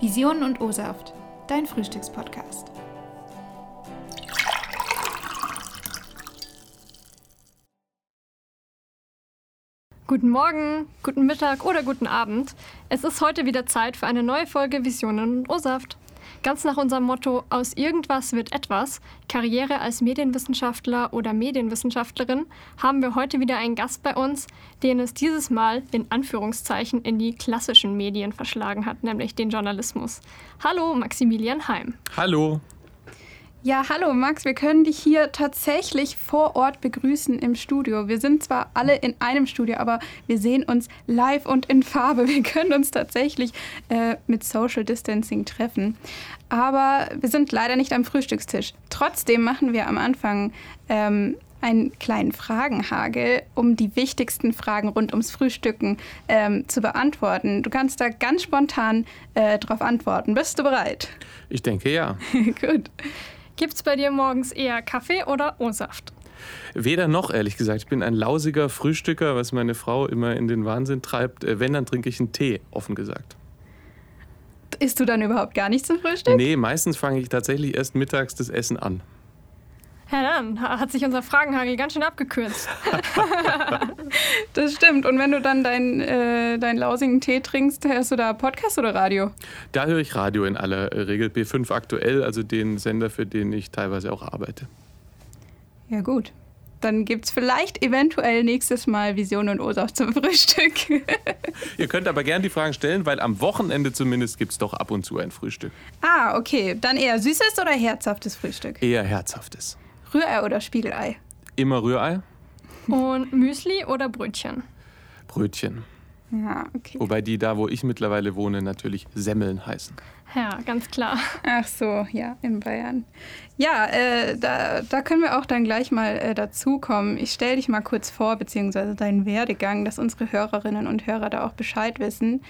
Visionen und O-Saft, dein Frühstückspodcast. Guten Morgen, guten Mittag oder guten Abend. Es ist heute wieder Zeit für eine neue Folge Visionen und O-Saft. Ganz nach unserem Motto Aus irgendwas wird etwas, Karriere als Medienwissenschaftler oder Medienwissenschaftlerin, haben wir heute wieder einen Gast bei uns, den es dieses Mal in Anführungszeichen in die klassischen Medien verschlagen hat, nämlich den Journalismus. Hallo, Maximilian Heim. Hallo. Ja, hallo Max, wir können dich hier tatsächlich vor Ort begrüßen im Studio. Wir sind zwar alle in einem Studio, aber wir sehen uns live und in Farbe. Wir können uns tatsächlich äh, mit Social Distancing treffen. Aber wir sind leider nicht am Frühstückstisch. Trotzdem machen wir am Anfang ähm, einen kleinen Fragenhagel, um die wichtigsten Fragen rund ums Frühstücken ähm, zu beantworten. Du kannst da ganz spontan äh, drauf antworten. Bist du bereit? Ich denke ja. Gut. Gibt es bei dir morgens eher Kaffee oder O-Saft? Weder noch, ehrlich gesagt. Ich bin ein lausiger Frühstücker, was meine Frau immer in den Wahnsinn treibt. Äh, wenn, dann trinke ich einen Tee, offen gesagt. Isst du dann überhaupt gar nicht zum Frühstück? Nee, meistens fange ich tatsächlich erst mittags das Essen an. Ja, dann hat sich unser Fragenhagel ganz schön abgekürzt. das stimmt. Und wenn du dann deinen äh, dein lausigen Tee trinkst, hörst du da Podcast oder Radio? Da höre ich Radio in aller Regel. B5 aktuell, also den Sender, für den ich teilweise auch arbeite. Ja, gut. Dann gibt es vielleicht eventuell nächstes Mal Vision und Ursache zum Frühstück. Ihr könnt aber gerne die Fragen stellen, weil am Wochenende zumindest gibt es doch ab und zu ein Frühstück. Ah, okay. Dann eher süßes oder herzhaftes Frühstück? Eher herzhaftes. Rührei oder Spiegelei? Immer Rührei. Und Müsli oder Brötchen? Brötchen. Ja, okay. Wobei die da, wo ich mittlerweile wohne, natürlich Semmeln heißen. Ja, ganz klar. Ach so, ja, in Bayern. Ja, äh, da, da können wir auch dann gleich mal äh, dazukommen. Ich stelle dich mal kurz vor, beziehungsweise deinen Werdegang, dass unsere Hörerinnen und Hörer da auch Bescheid wissen.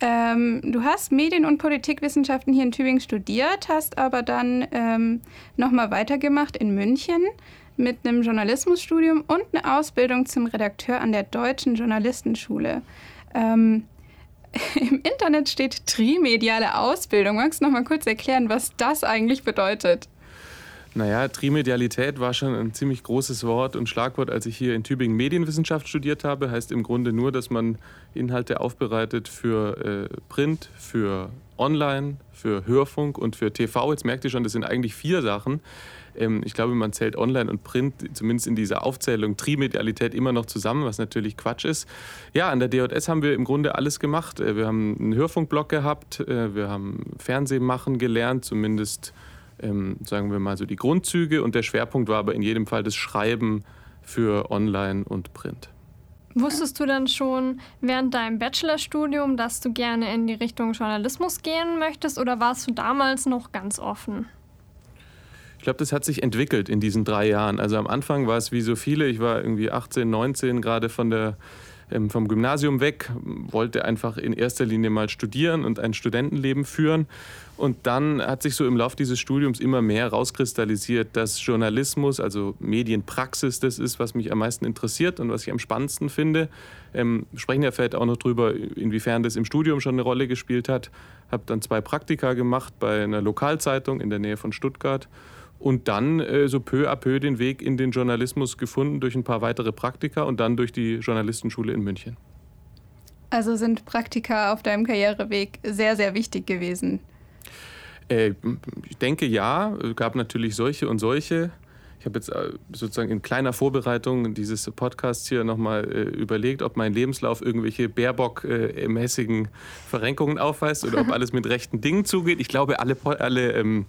Ähm, du hast Medien- und Politikwissenschaften hier in Tübingen studiert, hast aber dann ähm, nochmal weitergemacht in München mit einem Journalismusstudium und eine Ausbildung zum Redakteur an der Deutschen Journalistenschule. Ähm, Im Internet steht trimediale Ausbildung. Magst du noch mal kurz erklären, was das eigentlich bedeutet? Naja, Trimedialität war schon ein ziemlich großes Wort und Schlagwort, als ich hier in Tübingen Medienwissenschaft studiert habe. Heißt im Grunde nur, dass man Inhalte aufbereitet für äh, Print, für Online, für Hörfunk und für TV. Jetzt merkt ihr schon, das sind eigentlich vier Sachen. Ähm, ich glaube, man zählt Online und Print zumindest in dieser Aufzählung Trimedialität immer noch zusammen, was natürlich Quatsch ist. Ja, an der DJS haben wir im Grunde alles gemacht. Äh, wir haben einen Hörfunkblog gehabt, äh, wir haben Fernsehen machen gelernt, zumindest ähm, sagen wir mal so die Grundzüge und der Schwerpunkt war aber in jedem Fall das Schreiben für Online und Print. Wusstest du dann schon während deinem Bachelorstudium, dass du gerne in die Richtung Journalismus gehen möchtest oder warst du damals noch ganz offen? Ich glaube, das hat sich entwickelt in diesen drei Jahren. Also am Anfang war es wie so viele, ich war irgendwie 18, 19 gerade von der vom Gymnasium weg, wollte einfach in erster Linie mal studieren und ein Studentenleben führen. Und dann hat sich so im Laufe dieses Studiums immer mehr rauskristallisiert, dass Journalismus, also Medienpraxis, das ist, was mich am meisten interessiert und was ich am spannendsten finde. Ähm, sprechen ja vielleicht auch noch drüber, inwiefern das im Studium schon eine Rolle gespielt hat. Habe dann zwei Praktika gemacht bei einer Lokalzeitung in der Nähe von Stuttgart und dann äh, so peu à peu den Weg in den Journalismus gefunden durch ein paar weitere Praktika und dann durch die Journalistenschule in München. Also sind Praktika auf deinem Karriereweg sehr, sehr wichtig gewesen? Äh, ich denke ja. Es gab natürlich solche und solche. Ich habe jetzt äh, sozusagen in kleiner Vorbereitung dieses Podcasts hier nochmal äh, überlegt, ob mein Lebenslauf irgendwelche Baerbock-mäßigen Verrenkungen aufweist oder ob alles mit rechten Dingen zugeht. Ich glaube, alle, alle, ähm,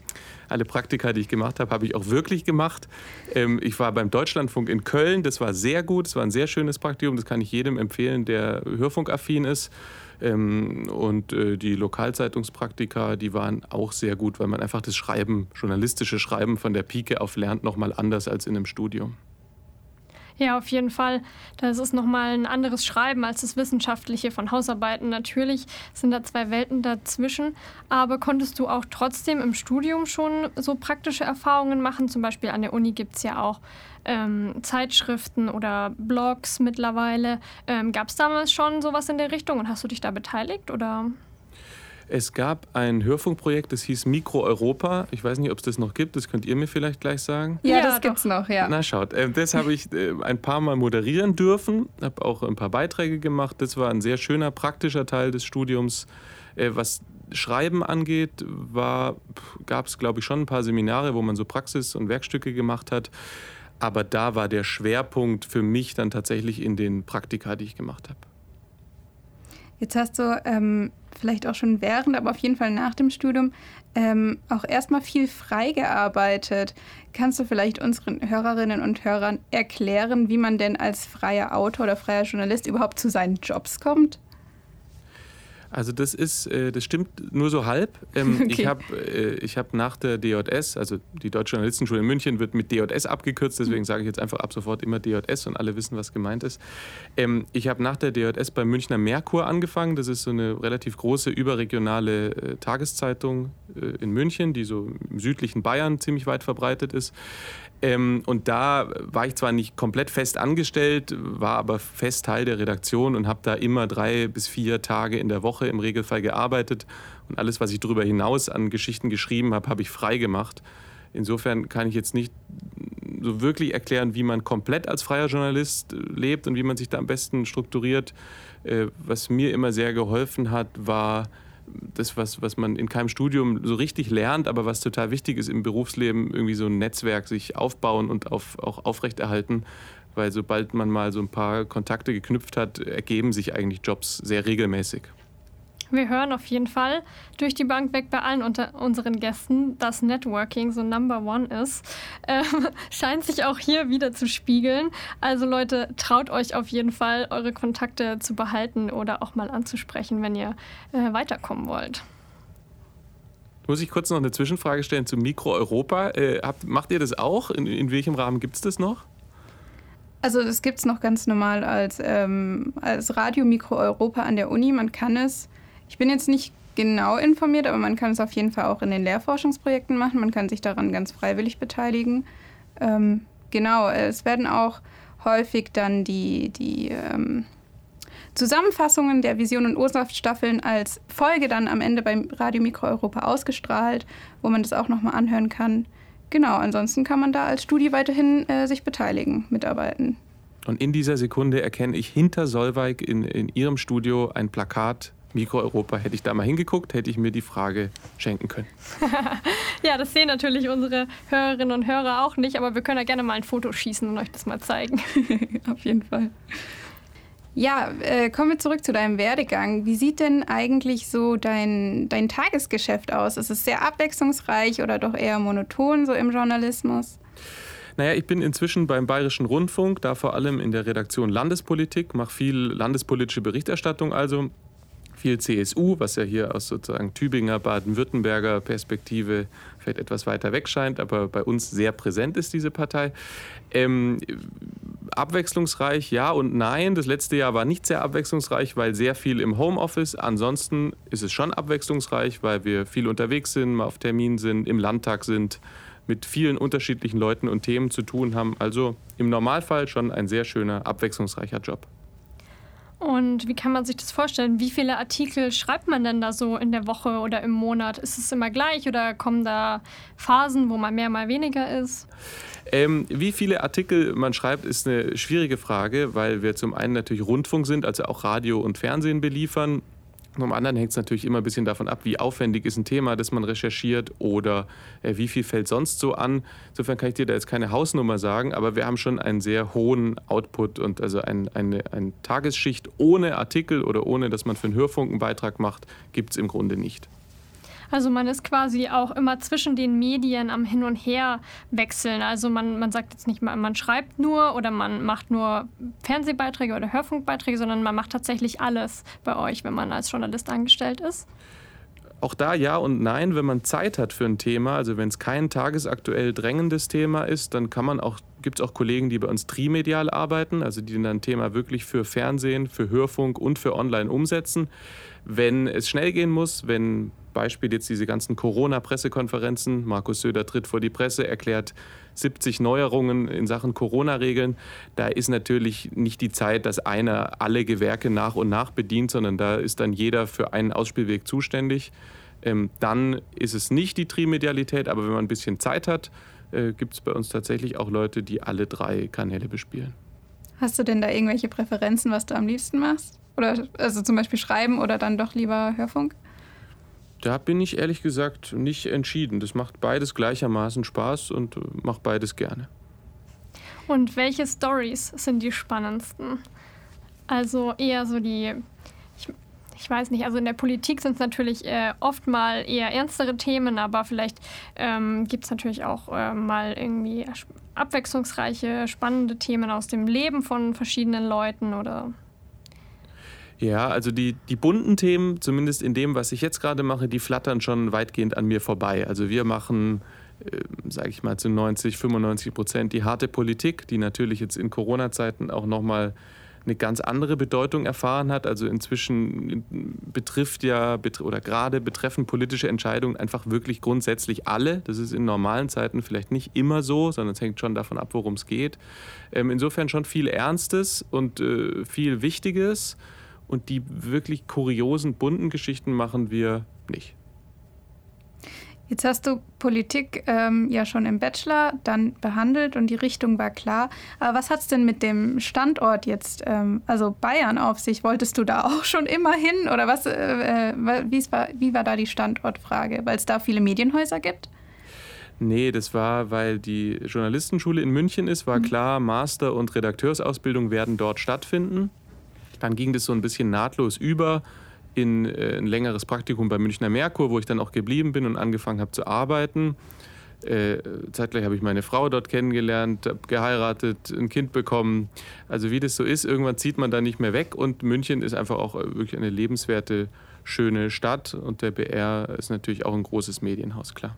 alle Praktika, die ich gemacht habe, habe ich auch wirklich gemacht. Ähm, ich war beim Deutschlandfunk in Köln. Das war sehr gut. Das war ein sehr schönes Praktikum. Das kann ich jedem empfehlen, der hörfunkaffin ist. Ähm, und äh, die Lokalzeitungspraktika, die waren auch sehr gut, weil man einfach das Schreiben, journalistische Schreiben von der Pike auf lernt, nochmal anders als in einem Studium. Ja, auf jeden Fall. Das ist nochmal ein anderes Schreiben als das Wissenschaftliche von Hausarbeiten. Natürlich sind da zwei Welten dazwischen. Aber konntest du auch trotzdem im Studium schon so praktische Erfahrungen machen? Zum Beispiel an der Uni gibt es ja auch ähm, Zeitschriften oder Blogs mittlerweile. Ähm, Gab es damals schon sowas in der Richtung und hast du dich da beteiligt oder? Es gab ein Hörfunkprojekt, das hieß Mikro Europa. Ich weiß nicht, ob es das noch gibt. Das könnt ihr mir vielleicht gleich sagen. Ja, ja das gibt es noch, ja. Na schaut, äh, das habe ich äh, ein paar Mal moderieren dürfen, habe auch ein paar Beiträge gemacht. Das war ein sehr schöner, praktischer Teil des Studiums. Äh, was Schreiben angeht, gab es, glaube ich, schon ein paar Seminare, wo man so Praxis- und Werkstücke gemacht hat. Aber da war der Schwerpunkt für mich dann tatsächlich in den Praktika, die ich gemacht habe. Jetzt hast du ähm, vielleicht auch schon während, aber auf jeden Fall nach dem Studium ähm, auch erstmal viel frei gearbeitet. Kannst du vielleicht unseren Hörerinnen und Hörern erklären, wie man denn als freier Autor oder freier Journalist überhaupt zu seinen Jobs kommt? Also das ist, äh, das stimmt nur so halb. Ähm, okay. Ich habe äh, hab nach der DJS, also die Deutsche Journalistenschule in München wird mit DJS abgekürzt, deswegen sage ich jetzt einfach ab sofort immer DJS und alle wissen, was gemeint ist. Ähm, ich habe nach der DJS beim Münchner Merkur angefangen. Das ist so eine relativ große überregionale äh, Tageszeitung in München, die so im südlichen Bayern ziemlich weit verbreitet ist. Ähm, und da war ich zwar nicht komplett fest angestellt, war aber fest Teil der Redaktion und habe da immer drei bis vier Tage in der Woche im Regelfall gearbeitet. Und alles, was ich darüber hinaus an Geschichten geschrieben habe, habe ich frei gemacht. Insofern kann ich jetzt nicht so wirklich erklären, wie man komplett als freier Journalist lebt und wie man sich da am besten strukturiert. Äh, was mir immer sehr geholfen hat, war das, was, was man in keinem Studium so richtig lernt, aber was total wichtig ist im Berufsleben, irgendwie so ein Netzwerk sich aufbauen und auf, auch aufrechterhalten. Weil sobald man mal so ein paar Kontakte geknüpft hat, ergeben sich eigentlich Jobs sehr regelmäßig. Wir hören auf jeden Fall durch die Bank weg bei allen unter unseren Gästen, dass Networking so Number One ist. Ähm, scheint sich auch hier wieder zu spiegeln. Also Leute, traut euch auf jeden Fall, eure Kontakte zu behalten oder auch mal anzusprechen, wenn ihr äh, weiterkommen wollt. Muss ich kurz noch eine Zwischenfrage stellen zu Mikro Europa? Äh, habt, macht ihr das auch? In, in welchem Rahmen gibt es das noch? Also das gibt es noch ganz normal als, ähm, als Radio Mikro Europa an der Uni. Man kann es ich bin jetzt nicht genau informiert, aber man kann es auf jeden Fall auch in den Lehrforschungsprojekten machen. Man kann sich daran ganz freiwillig beteiligen. Ähm, genau, es werden auch häufig dann die, die ähm, Zusammenfassungen der Vision und Ursaft-Staffeln als Folge dann am Ende beim Radio Mikro Europa ausgestrahlt, wo man das auch nochmal anhören kann. Genau, ansonsten kann man da als Studie weiterhin äh, sich beteiligen, mitarbeiten. Und in dieser Sekunde erkenne ich hinter Solveig in, in ihrem Studio ein Plakat Mikroeuropa, hätte ich da mal hingeguckt, hätte ich mir die Frage schenken können. ja, das sehen natürlich unsere Hörerinnen und Hörer auch nicht, aber wir können ja gerne mal ein Foto schießen und euch das mal zeigen. Auf jeden Fall. Ja, äh, kommen wir zurück zu deinem Werdegang. Wie sieht denn eigentlich so dein, dein Tagesgeschäft aus? Ist es sehr abwechslungsreich oder doch eher monoton so im Journalismus? Naja, ich bin inzwischen beim Bayerischen Rundfunk, da vor allem in der Redaktion Landespolitik, mache viel landespolitische Berichterstattung also viel CSU, was ja hier aus sozusagen Tübinger, Baden-Württemberger Perspektive vielleicht etwas weiter weg scheint, aber bei uns sehr präsent ist diese Partei. Ähm, abwechslungsreich, ja und nein. Das letzte Jahr war nicht sehr abwechslungsreich, weil sehr viel im Homeoffice. Ansonsten ist es schon abwechslungsreich, weil wir viel unterwegs sind, mal auf Termin sind, im Landtag sind, mit vielen unterschiedlichen Leuten und Themen zu tun haben. Also im Normalfall schon ein sehr schöner, abwechslungsreicher Job. Und wie kann man sich das vorstellen? Wie viele Artikel schreibt man denn da so in der Woche oder im Monat? Ist es immer gleich oder kommen da Phasen, wo man mehr, mal weniger ist? Ähm, wie viele Artikel man schreibt, ist eine schwierige Frage, weil wir zum einen natürlich Rundfunk sind, also auch Radio und Fernsehen beliefern. Zum anderen hängt es natürlich immer ein bisschen davon ab, wie aufwendig ist ein Thema, das man recherchiert oder äh, wie viel fällt sonst so an. Insofern kann ich dir da jetzt keine Hausnummer sagen, aber wir haben schon einen sehr hohen Output und also ein, eine, eine Tagesschicht ohne Artikel oder ohne, dass man für einen Hörfunk einen Beitrag macht, gibt es im Grunde nicht. Also man ist quasi auch immer zwischen den Medien am Hin und Her wechseln. Also man, man sagt jetzt nicht mal, man schreibt nur oder man macht nur Fernsehbeiträge oder Hörfunkbeiträge, sondern man macht tatsächlich alles bei euch, wenn man als Journalist angestellt ist. Auch da ja und nein, wenn man Zeit hat für ein Thema, also wenn es kein tagesaktuell drängendes Thema ist, dann kann man auch gibt es auch Kollegen, die bei uns trimedial arbeiten, also die dann ein Thema wirklich für Fernsehen, für Hörfunk und für Online umsetzen. Wenn es schnell gehen muss, wenn Beispiel jetzt diese ganzen Corona-Pressekonferenzen, Markus Söder tritt vor die Presse, erklärt 70 Neuerungen in Sachen Corona-Regeln, da ist natürlich nicht die Zeit, dass einer alle Gewerke nach und nach bedient, sondern da ist dann jeder für einen Ausspielweg zuständig. Ähm, dann ist es nicht die Trimedialität, aber wenn man ein bisschen Zeit hat, äh, gibt es bei uns tatsächlich auch Leute, die alle drei Kanäle bespielen. Hast du denn da irgendwelche Präferenzen, was du am liebsten machst? Oder also zum Beispiel schreiben oder dann doch lieber Hörfunk? Da bin ich ehrlich gesagt nicht entschieden. Das macht beides gleichermaßen Spaß und äh, macht beides gerne. Und welche Stories sind die spannendsten? Also eher so die ich weiß nicht, also in der Politik sind es natürlich äh, oft mal eher ernstere Themen, aber vielleicht ähm, gibt es natürlich auch äh, mal irgendwie abwechslungsreiche, spannende Themen aus dem Leben von verschiedenen Leuten oder. Ja, also die, die bunten Themen, zumindest in dem, was ich jetzt gerade mache, die flattern schon weitgehend an mir vorbei. Also wir machen, äh, sage ich mal, zu 90, 95 Prozent die harte Politik, die natürlich jetzt in Corona-Zeiten auch nochmal eine ganz andere Bedeutung erfahren hat. Also inzwischen betrifft ja oder gerade betreffen politische Entscheidungen einfach wirklich grundsätzlich alle. Das ist in normalen Zeiten vielleicht nicht immer so, sondern es hängt schon davon ab, worum es geht. Ähm, insofern schon viel Ernstes und äh, viel Wichtiges. Und die wirklich kuriosen, bunten Geschichten machen wir nicht. Jetzt hast du Politik ähm, ja schon im Bachelor dann behandelt und die Richtung war klar. Aber was hat es denn mit dem Standort jetzt, ähm, also Bayern, auf sich? Wolltest du da auch schon immer hin? Oder was, äh, äh war, wie war da die Standortfrage? Weil es da viele Medienhäuser gibt? Nee, das war, weil die Journalistenschule in München ist, war mhm. klar, Master- und Redakteursausbildung werden dort stattfinden. Dann ging das so ein bisschen nahtlos über in äh, ein längeres Praktikum bei Münchner Merkur, wo ich dann auch geblieben bin und angefangen habe zu arbeiten. Äh, zeitgleich habe ich meine Frau dort kennengelernt, geheiratet, ein Kind bekommen. Also wie das so ist, irgendwann zieht man da nicht mehr weg und München ist einfach auch äh, wirklich eine lebenswerte, schöne Stadt und der BR ist natürlich auch ein großes Medienhaus, klar.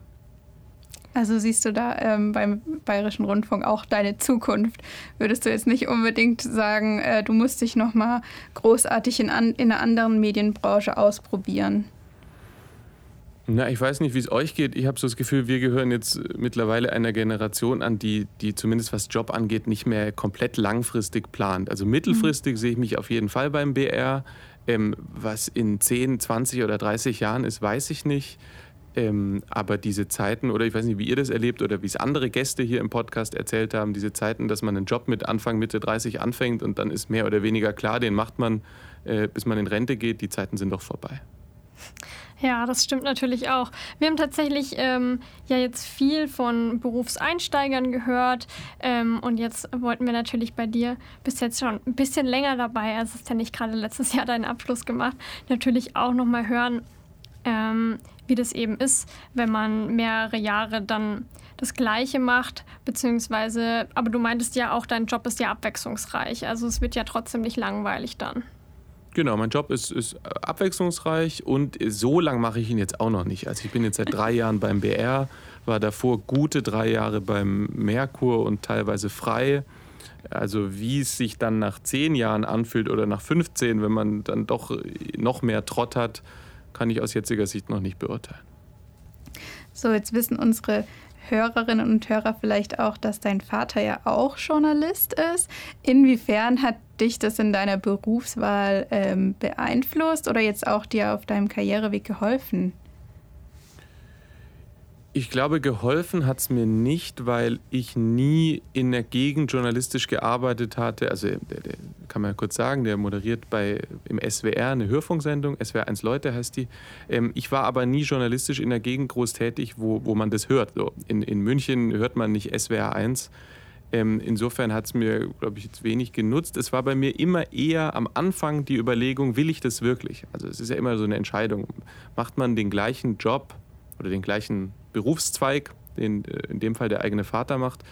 Also siehst du da ähm, beim Bayerischen Rundfunk auch deine Zukunft? Würdest du jetzt nicht unbedingt sagen, äh, du musst dich noch mal großartig in, an, in einer anderen Medienbranche ausprobieren? Na, ich weiß nicht, wie es euch geht. Ich habe so das Gefühl, wir gehören jetzt mittlerweile einer Generation an, die, die zumindest was Job angeht, nicht mehr komplett langfristig plant. Also mittelfristig mhm. sehe ich mich auf jeden Fall beim BR. Ähm, was in 10, 20 oder 30 Jahren ist, weiß ich nicht. Ähm, aber diese Zeiten, oder ich weiß nicht, wie ihr das erlebt oder wie es andere Gäste hier im Podcast erzählt haben, diese Zeiten, dass man einen Job mit Anfang, Mitte 30 anfängt und dann ist mehr oder weniger klar, den macht man, äh, bis man in Rente geht, die Zeiten sind doch vorbei. Ja, das stimmt natürlich auch. Wir haben tatsächlich ähm, ja jetzt viel von Berufseinsteigern gehört ähm, und jetzt wollten wir natürlich bei dir, bist jetzt schon ein bisschen länger dabei, also hast ja nicht gerade letztes Jahr deinen Abschluss gemacht, natürlich auch nochmal hören, ähm, wie das eben ist, wenn man mehrere Jahre dann das Gleiche macht, beziehungsweise, aber du meintest ja auch, dein Job ist ja abwechslungsreich, also es wird ja trotzdem nicht langweilig dann. Genau, mein Job ist, ist abwechslungsreich und so lang mache ich ihn jetzt auch noch nicht. Also ich bin jetzt seit drei Jahren beim BR, war davor gute drei Jahre beim Merkur und teilweise frei. Also wie es sich dann nach zehn Jahren anfühlt oder nach 15, wenn man dann doch noch mehr Trott hat, kann ich aus jetziger Sicht noch nicht beurteilen. So, jetzt wissen unsere Hörerinnen und Hörer vielleicht auch, dass dein Vater ja auch Journalist ist. Inwiefern hat dich das in deiner Berufswahl ähm, beeinflusst oder jetzt auch dir auf deinem Karriereweg geholfen? Ich glaube, geholfen hat es mir nicht, weil ich nie in der Gegend journalistisch gearbeitet hatte. Also, der, der, kann man ja kurz sagen, der moderiert bei, im SWR eine Hörfunksendung, SWR 1 Leute heißt die. Ähm, ich war aber nie journalistisch in der Gegend groß tätig, wo, wo man das hört. So, in, in München hört man nicht SWR 1. Ähm, insofern hat es mir, glaube ich, jetzt wenig genutzt. Es war bei mir immer eher am Anfang die Überlegung, will ich das wirklich? Also, es ist ja immer so eine Entscheidung. Macht man den gleichen Job oder den gleichen Berufszweig, den äh, in dem Fall der eigene Vater macht,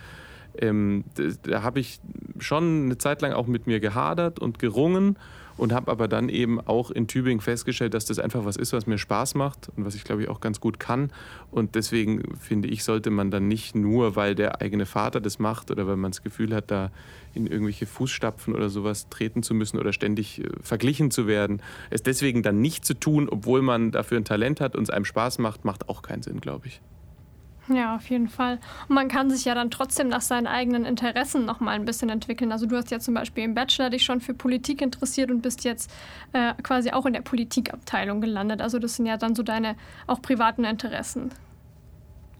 Ähm, da, da habe ich schon eine Zeit lang auch mit mir gehadert und gerungen und habe aber dann eben auch in Tübingen festgestellt, dass das einfach was ist, was mir Spaß macht und was ich glaube ich auch ganz gut kann. Und deswegen finde ich, sollte man dann nicht nur, weil der eigene Vater das macht oder weil man das Gefühl hat, da in irgendwelche Fußstapfen oder sowas treten zu müssen oder ständig äh, verglichen zu werden, es deswegen dann nicht zu tun, obwohl man dafür ein Talent hat und es einem Spaß macht, macht auch keinen Sinn, glaube ich. Ja, auf jeden Fall. Und man kann sich ja dann trotzdem nach seinen eigenen Interessen noch mal ein bisschen entwickeln. Also du hast ja zum Beispiel im Bachelor dich schon für Politik interessiert und bist jetzt äh, quasi auch in der Politikabteilung gelandet. Also das sind ja dann so deine auch privaten Interessen.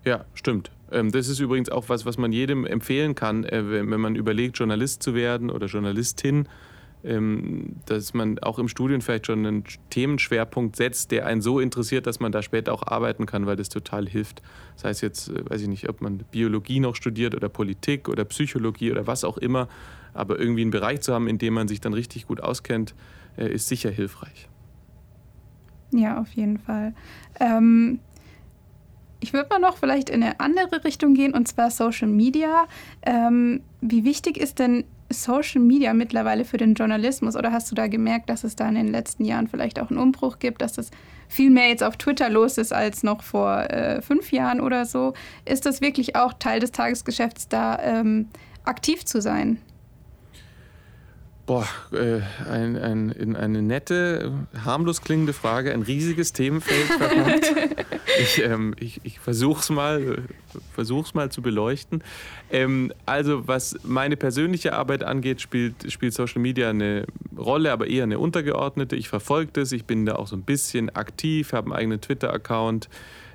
Ja, stimmt. Ähm, das ist übrigens auch was, was man jedem empfehlen kann, äh, wenn man überlegt, Journalist zu werden oder Journalistin dass man auch im Studium vielleicht schon einen Themenschwerpunkt setzt, der einen so interessiert, dass man da später auch arbeiten kann, weil das total hilft. Das heißt jetzt, äh, weiß ich nicht, ob man Biologie noch studiert oder Politik oder Psychologie oder was auch immer, aber irgendwie einen Bereich zu haben, in dem man sich dann richtig gut auskennt, äh, ist sicher hilfreich. Ja, auf jeden Fall. Ähm ich würde mal noch vielleicht in eine andere Richtung gehen, und zwar Social Media. Ähm, wie wichtig ist denn Social Media mittlerweile für den Journalismus? Oder hast du da gemerkt, dass es da in den letzten Jahren vielleicht auch einen Umbruch gibt, dass das viel mehr jetzt auf Twitter los ist als noch vor äh, fünf Jahren oder so? Ist das wirklich auch Teil des Tagesgeschäfts, da ähm, aktiv zu sein? Boah, äh, ein, ein, in eine nette, harmlos klingende Frage, ein riesiges Themenfeld ich ähm, ich, ich versuche es mal, versuch's mal zu beleuchten. Ähm, also was meine persönliche Arbeit angeht, spielt, spielt Social Media eine Rolle, aber eher eine untergeordnete. Ich verfolge das, ich bin da auch so ein bisschen aktiv, habe einen eigenen Twitter-Account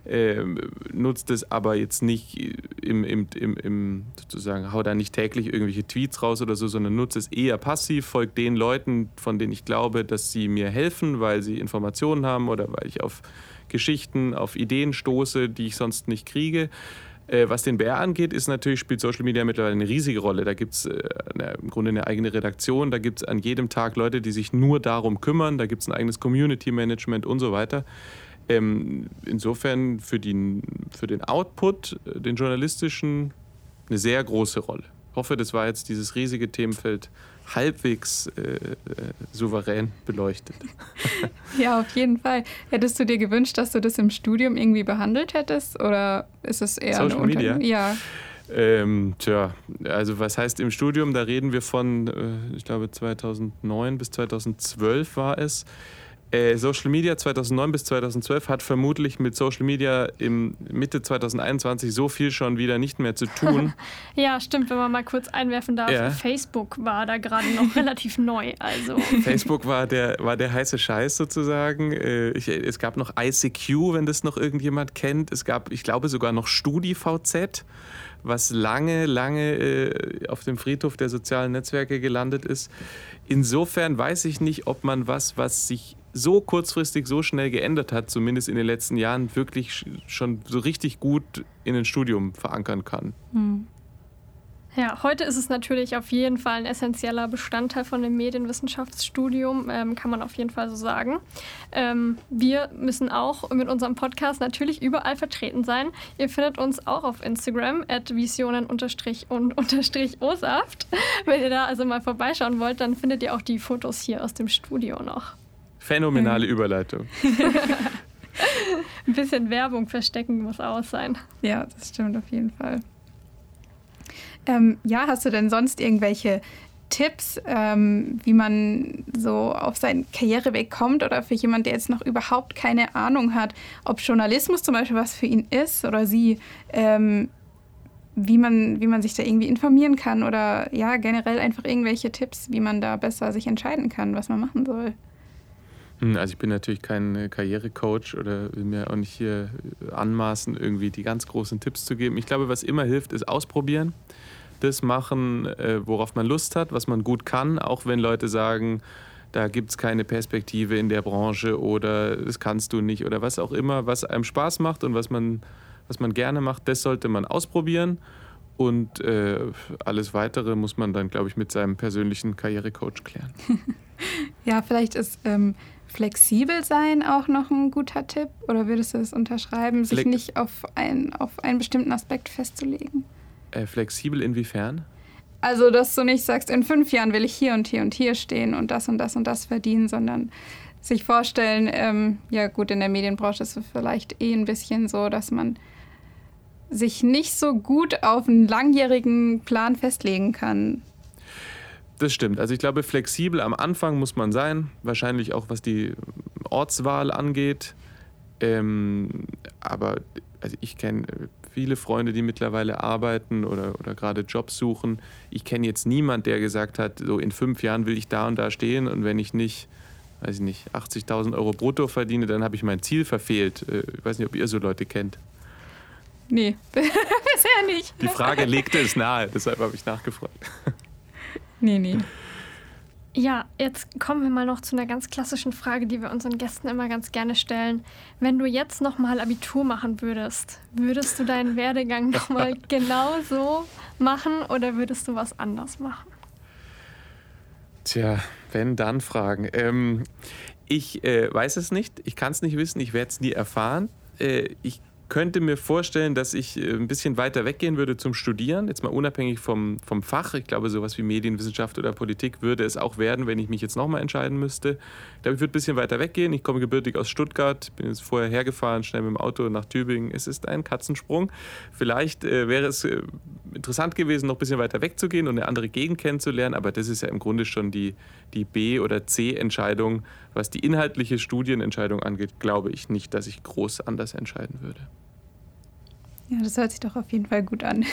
äh, nutzt es aber jetzt nicht im, im, im, im, sozusagen, hau da nicht täglich irgendwelche Tweets raus oder so, sondern nutzt es eher passiv, folgt den Leuten, von denen ich glaube, dass sie mir helfen, weil sie Informationen haben oder weil ich auf Geschichten, auf Ideen stoße, die ich sonst nicht kriege. Äh, was den BR angeht, ist natürlich, spielt Social Media mittlerweile eine riesige Rolle. Da gibt es äh, im Grunde eine eigene Redaktion, da gibt es an jedem Tag Leute, die sich nur darum kümmern, da gibt es ein eigenes Community Management und so weiter. Ähm, insofern für, die, für den Output, äh, den journalistischen, eine sehr große Rolle. Ich hoffe, das war jetzt dieses riesige Themenfeld halbwegs äh, äh, souverän beleuchtet. ja, auf jeden Fall. Hättest du dir gewünscht, dass du das im Studium irgendwie behandelt hättest? Oder ist es eher Social eine Media? Ja. Ähm, tja, also was heißt im Studium? Da reden wir von, äh, ich glaube 2009 bis 2012 war es. Äh, Social Media 2009 bis 2012 hat vermutlich mit Social Media im Mitte 2021 so viel schon wieder nicht mehr zu tun. ja, stimmt, wenn man mal kurz einwerfen darf. Ja. Facebook war da gerade noch relativ neu. Also. Facebook war der, war der heiße Scheiß sozusagen. Äh, ich, es gab noch ICQ, wenn das noch irgendjemand kennt. Es gab, ich glaube, sogar noch StudiVZ was lange, lange äh, auf dem Friedhof der sozialen Netzwerke gelandet ist. Insofern weiß ich nicht, ob man was, was sich so kurzfristig so schnell geändert hat, zumindest in den letzten Jahren, wirklich schon so richtig gut in ein Studium verankern kann. Hm. Ja, heute ist es natürlich auf jeden Fall ein essentieller Bestandteil von dem Medienwissenschaftsstudium, ähm, kann man auf jeden Fall so sagen. Ähm, wir müssen auch mit unserem Podcast natürlich überall vertreten sein. Ihr findet uns auch auf Instagram at visionen und osaft. Wenn ihr da also mal vorbeischauen wollt, dann findet ihr auch die Fotos hier aus dem Studio noch. Phänomenale Überleitung. Ein bisschen Werbung verstecken muss auch sein. Ja, das stimmt auf jeden Fall. Ähm, ja, hast du denn sonst irgendwelche Tipps, ähm, wie man so auf seinen Karriereweg kommt oder für jemanden, der jetzt noch überhaupt keine Ahnung hat, ob Journalismus zum Beispiel was für ihn ist oder sie, ähm, wie, man, wie man sich da irgendwie informieren kann oder ja, generell einfach irgendwelche Tipps, wie man da besser sich entscheiden kann, was man machen soll? Hm, also ich bin natürlich kein äh, Karrierecoach oder will mir auch nicht hier äh, anmaßen, irgendwie die ganz großen Tipps zu geben. Ich glaube, was immer hilft, ist ausprobieren. Das machen, äh, worauf man Lust hat, was man gut kann, auch wenn Leute sagen, da gibt es keine Perspektive in der Branche oder das kannst du nicht oder was auch immer, was einem Spaß macht und was man, was man gerne macht, das sollte man ausprobieren. Und äh, alles Weitere muss man dann, glaube ich, mit seinem persönlichen Karrierecoach klären. ja, vielleicht ist ähm, flexibel sein auch noch ein guter Tipp? Oder würdest du es unterschreiben, sich Flex nicht auf, ein, auf einen bestimmten Aspekt festzulegen? Äh, flexibel inwiefern? Also, dass du nicht sagst, in fünf Jahren will ich hier und hier und hier stehen und das und das und das verdienen, sondern sich vorstellen, ähm, ja gut, in der Medienbranche ist es vielleicht eh ein bisschen so, dass man sich nicht so gut auf einen langjährigen Plan festlegen kann. Das stimmt. Also ich glaube, flexibel am Anfang muss man sein, wahrscheinlich auch was die Ortswahl angeht. Ähm, aber also ich kenne viele Freunde, die mittlerweile arbeiten oder, oder gerade Jobs suchen. Ich kenne jetzt niemanden, der gesagt hat, so in fünf Jahren will ich da und da stehen und wenn ich nicht, weiß ich nicht, 80.000 Euro brutto verdiene, dann habe ich mein Ziel verfehlt. Äh, ich weiß nicht, ob ihr so Leute kennt. Nee, bisher nicht. Die Frage legte es nahe, deshalb habe ich nachgefragt. Nee, nee. Ja, jetzt kommen wir mal noch zu einer ganz klassischen Frage, die wir unseren Gästen immer ganz gerne stellen. Wenn du jetzt nochmal Abitur machen würdest, würdest du deinen Werdegang nochmal genauso machen oder würdest du was anders machen? Tja, wenn dann Fragen. Ähm, ich äh, weiß es nicht, ich kann es nicht wissen, ich werde es nie erfahren. Äh, ich könnte mir vorstellen, dass ich äh, ein bisschen weiter weggehen würde zum Studieren, jetzt mal unabhängig vom, vom Fach. Ich glaube, sowas wie Medienwissenschaft oder Politik würde es auch werden, wenn ich mich jetzt nochmal entscheiden müsste. Ich glaube, ich würde ein bisschen weiter weggehen. Ich komme gebürtig aus Stuttgart, bin jetzt vorher hergefahren, schnell mit dem Auto nach Tübingen. Es ist ein Katzensprung. Vielleicht äh, wäre es äh, interessant gewesen, noch ein bisschen weiter wegzugehen und eine andere Gegend kennenzulernen, aber das ist ja im Grunde schon die, die B- oder C-Entscheidung. Was die inhaltliche Studienentscheidung angeht, glaube ich nicht, dass ich groß anders entscheiden würde. Ja, das hört sich doch auf jeden Fall gut an.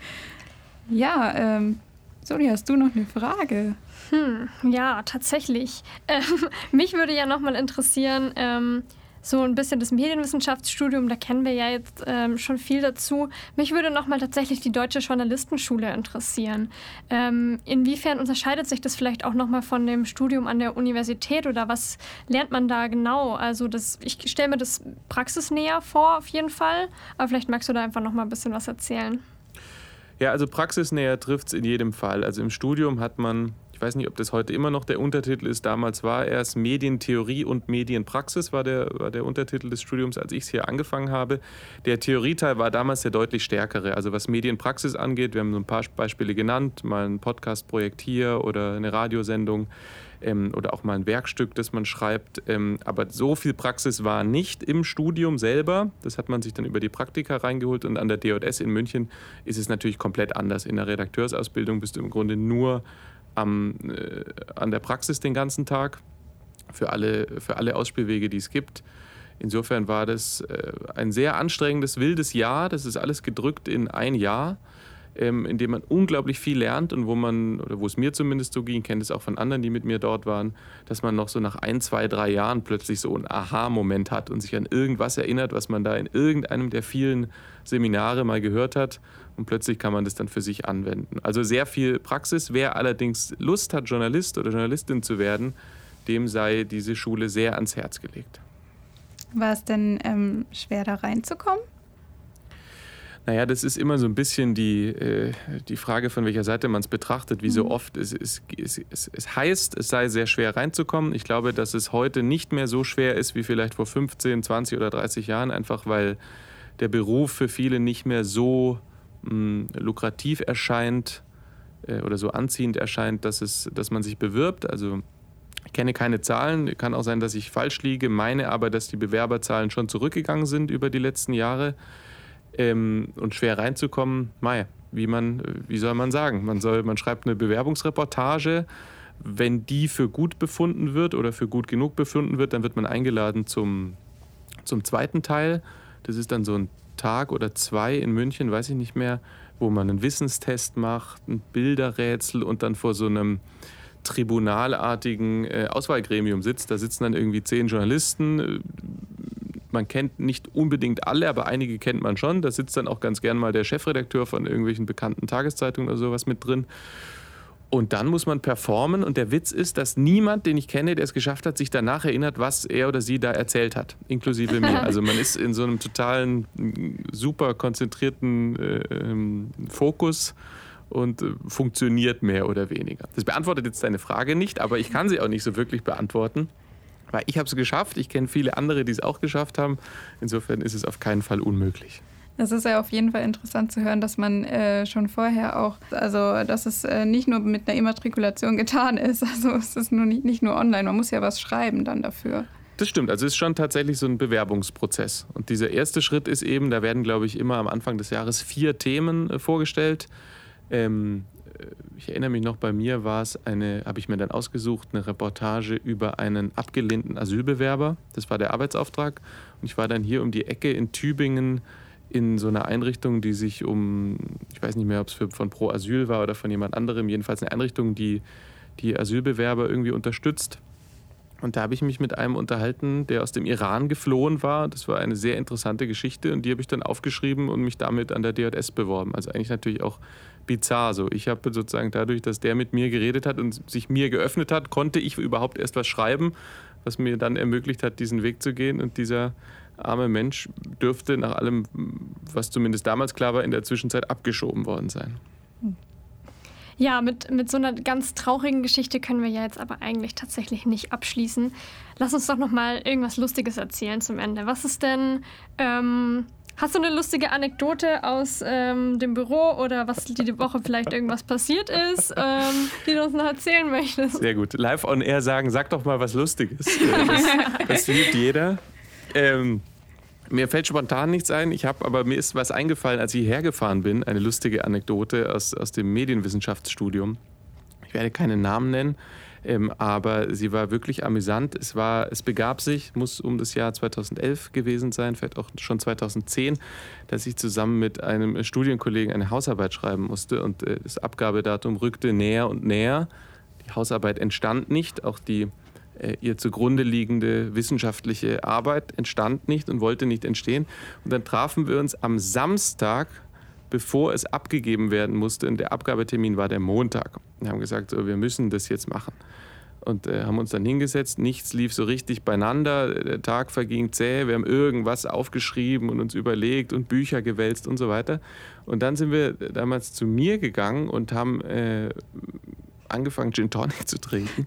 ja, ähm, Soli, hast du noch eine Frage? Hm, ja, tatsächlich. Ähm, mich würde ja nochmal interessieren, ähm, so ein bisschen das Medienwissenschaftsstudium, da kennen wir ja jetzt ähm, schon viel dazu. Mich würde nochmal tatsächlich die Deutsche Journalistenschule interessieren. Ähm, inwiefern unterscheidet sich das vielleicht auch nochmal von dem Studium an der Universität oder was lernt man da genau? Also das, ich stelle mir das praxisnäher vor auf jeden Fall, aber vielleicht magst du da einfach nochmal ein bisschen was erzählen. Ja, also praxisnäher trifft es in jedem Fall. Also im Studium hat man ich weiß nicht, ob das heute immer noch der Untertitel ist. Damals war erst Medientheorie und Medienpraxis, war der, war der Untertitel des Studiums, als ich es hier angefangen habe. Der Theorieteil war damals der deutlich stärkere. Also was Medienpraxis angeht, wir haben so ein paar Beispiele genannt, mal ein Podcastprojekt hier oder eine Radiosendung. Ähm, oder auch mal ein Werkstück, das man schreibt. Ähm, aber so viel Praxis war nicht im Studium selber. Das hat man sich dann über die Praktika reingeholt. Und an der DJS in München ist es natürlich komplett anders. In der Redakteursausbildung bist du im Grunde nur am, äh, an der Praxis den ganzen Tag für alle, für alle Ausspielwege, die es gibt. Insofern war das äh, ein sehr anstrengendes, wildes Jahr. Das ist alles gedrückt in ein Jahr, ähm, in dem man unglaublich viel lernt und wo man, oder wo es mir zumindest so ging, kenne es auch von anderen, die mit mir dort waren, dass man noch so nach ein, zwei, drei Jahren plötzlich so einen Aha-Moment hat und sich an irgendwas erinnert, was man da in irgendeinem der vielen Seminare mal gehört hat und plötzlich kann man das dann für sich anwenden. Also sehr viel Praxis. Wer allerdings Lust hat, Journalist oder Journalistin zu werden, dem sei diese Schule sehr ans Herz gelegt. War es denn ähm, schwer da reinzukommen? Naja, das ist immer so ein bisschen die, äh, die Frage, von welcher Seite man es betrachtet, wie mhm. so oft. Es, es, es, es heißt, es sei sehr schwer reinzukommen. Ich glaube, dass es heute nicht mehr so schwer ist wie vielleicht vor 15, 20 oder 30 Jahren, einfach weil der Beruf für viele nicht mehr so mh, lukrativ erscheint äh, oder so anziehend erscheint, dass, es, dass man sich bewirbt. Also ich kenne keine Zahlen, kann auch sein, dass ich falsch liege, meine aber, dass die Bewerberzahlen schon zurückgegangen sind über die letzten Jahre. Ähm, und schwer reinzukommen, mei, wie man, wie soll man sagen? Man, soll, man schreibt eine Bewerbungsreportage, wenn die für gut befunden wird oder für gut genug befunden wird, dann wird man eingeladen zum, zum zweiten Teil. Das ist dann so ein Tag oder zwei in München, weiß ich nicht mehr, wo man einen Wissenstest macht, ein Bilderrätsel und dann vor so einem tribunalartigen äh, Auswahlgremium sitzt. Da sitzen dann irgendwie zehn Journalisten. Man kennt nicht unbedingt alle, aber einige kennt man schon. Da sitzt dann auch ganz gern mal der Chefredakteur von irgendwelchen bekannten Tageszeitungen oder sowas mit drin. Und dann muss man performen. Und der Witz ist, dass niemand, den ich kenne, der es geschafft hat, sich danach erinnert, was er oder sie da erzählt hat, inklusive mir. Also man ist in so einem totalen, super konzentrierten äh, ähm, Fokus und äh, funktioniert mehr oder weniger. Das beantwortet jetzt deine Frage nicht, aber ich kann sie auch nicht so wirklich beantworten. Weil ich habe es geschafft, ich kenne viele andere, die es auch geschafft haben. Insofern ist es auf keinen Fall unmöglich. Es ist ja auf jeden Fall interessant zu hören, dass man äh, schon vorher auch, also dass es äh, nicht nur mit einer Immatrikulation getan ist. Also es ist nur nicht, nicht nur online, man muss ja was schreiben dann dafür. Das stimmt, also es ist schon tatsächlich so ein Bewerbungsprozess. Und dieser erste Schritt ist eben, da werden, glaube ich, immer am Anfang des Jahres vier Themen äh, vorgestellt. Ähm, äh, ich erinnere mich noch, bei mir war es eine, habe ich mir dann ausgesucht, eine Reportage über einen abgelehnten Asylbewerber. Das war der Arbeitsauftrag. Und ich war dann hier um die Ecke in Tübingen in so einer Einrichtung, die sich um, ich weiß nicht mehr, ob es von Pro Asyl war oder von jemand anderem, jedenfalls eine Einrichtung, die die Asylbewerber irgendwie unterstützt. Und da habe ich mich mit einem unterhalten, der aus dem Iran geflohen war. Das war eine sehr interessante Geschichte und die habe ich dann aufgeschrieben und mich damit an der DJS beworben. Also eigentlich natürlich auch bizarr so. Ich habe sozusagen dadurch, dass der mit mir geredet hat und sich mir geöffnet hat, konnte ich überhaupt erst was schreiben, was mir dann ermöglicht hat, diesen Weg zu gehen. Und dieser arme Mensch dürfte nach allem, was zumindest damals klar war, in der Zwischenzeit abgeschoben worden sein. Ja, mit, mit so einer ganz traurigen Geschichte können wir ja jetzt aber eigentlich tatsächlich nicht abschließen. Lass uns doch noch mal irgendwas Lustiges erzählen zum Ende. Was ist denn, ähm, hast du eine lustige Anekdote aus ähm, dem Büro oder was die Woche vielleicht irgendwas passiert ist, ähm, die du uns noch erzählen möchtest? Sehr gut. Live on Air sagen, sag doch mal was Lustiges. Das, das liebt jeder. Ähm, mir fällt spontan nichts ein. Ich habe aber mir ist was eingefallen, als ich hierher gefahren bin. Eine lustige Anekdote aus, aus dem Medienwissenschaftsstudium. Ich werde keinen Namen nennen, ähm, aber sie war wirklich amüsant. Es, war, es begab sich, muss um das Jahr 2011 gewesen sein, vielleicht auch schon 2010, dass ich zusammen mit einem Studienkollegen eine Hausarbeit schreiben musste und äh, das Abgabedatum rückte näher und näher. Die Hausarbeit entstand nicht, auch die ihr zugrunde liegende wissenschaftliche Arbeit entstand nicht und wollte nicht entstehen. Und dann trafen wir uns am Samstag, bevor es abgegeben werden musste. Und der Abgabetermin war der Montag. Wir haben gesagt, so, wir müssen das jetzt machen. Und äh, haben uns dann hingesetzt. Nichts lief so richtig beieinander. Der Tag verging zäh. Wir haben irgendwas aufgeschrieben und uns überlegt und Bücher gewälzt und so weiter. Und dann sind wir damals zu mir gegangen und haben äh, angefangen, Gin Tonic zu trinken.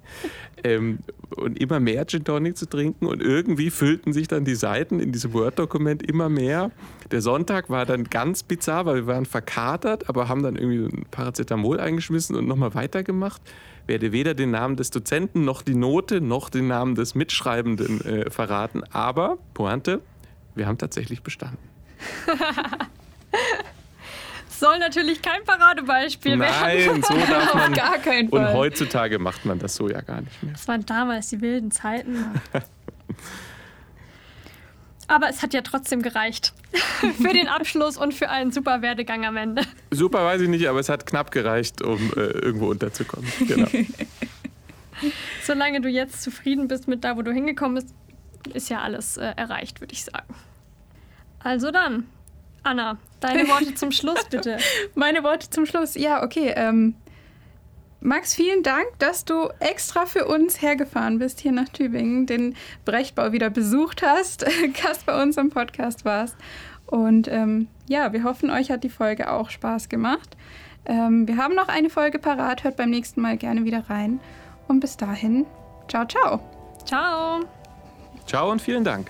ähm, und immer mehr Gin Tonic zu trinken. Und irgendwie füllten sich dann die Seiten in diesem Word-Dokument immer mehr. Der Sonntag war dann ganz bizarr, weil wir waren verkatert, aber haben dann irgendwie ein Paracetamol eingeschmissen und nochmal weitergemacht. Werde weder den Namen des Dozenten noch die Note noch den Namen des Mitschreibenden äh, verraten. Aber, Pointe, wir haben tatsächlich bestanden. soll natürlich kein Paradebeispiel Nein, werden. Nein, so darf man. gar keinen Fall. Und heutzutage macht man das so ja gar nicht mehr. Das waren damals die wilden Zeiten. Aber es hat ja trotzdem gereicht. für den Abschluss und für einen super Werdegang am Ende. Super weiß ich nicht, aber es hat knapp gereicht, um äh, irgendwo unterzukommen. Genau. Solange du jetzt zufrieden bist mit da, wo du hingekommen bist, ist ja alles äh, erreicht, würde ich sagen. Also dann, Anna, deine Worte zum Schluss bitte. Meine Worte zum Schluss. Ja, okay. Ähm, Max, vielen Dank, dass du extra für uns hergefahren bist hier nach Tübingen, den Brechbau wieder besucht hast, Gast bei uns im Podcast warst. Und ähm, ja, wir hoffen, euch hat die Folge auch Spaß gemacht. Ähm, wir haben noch eine Folge parat, hört beim nächsten Mal gerne wieder rein. Und bis dahin, ciao, ciao. Ciao. Ciao und vielen Dank.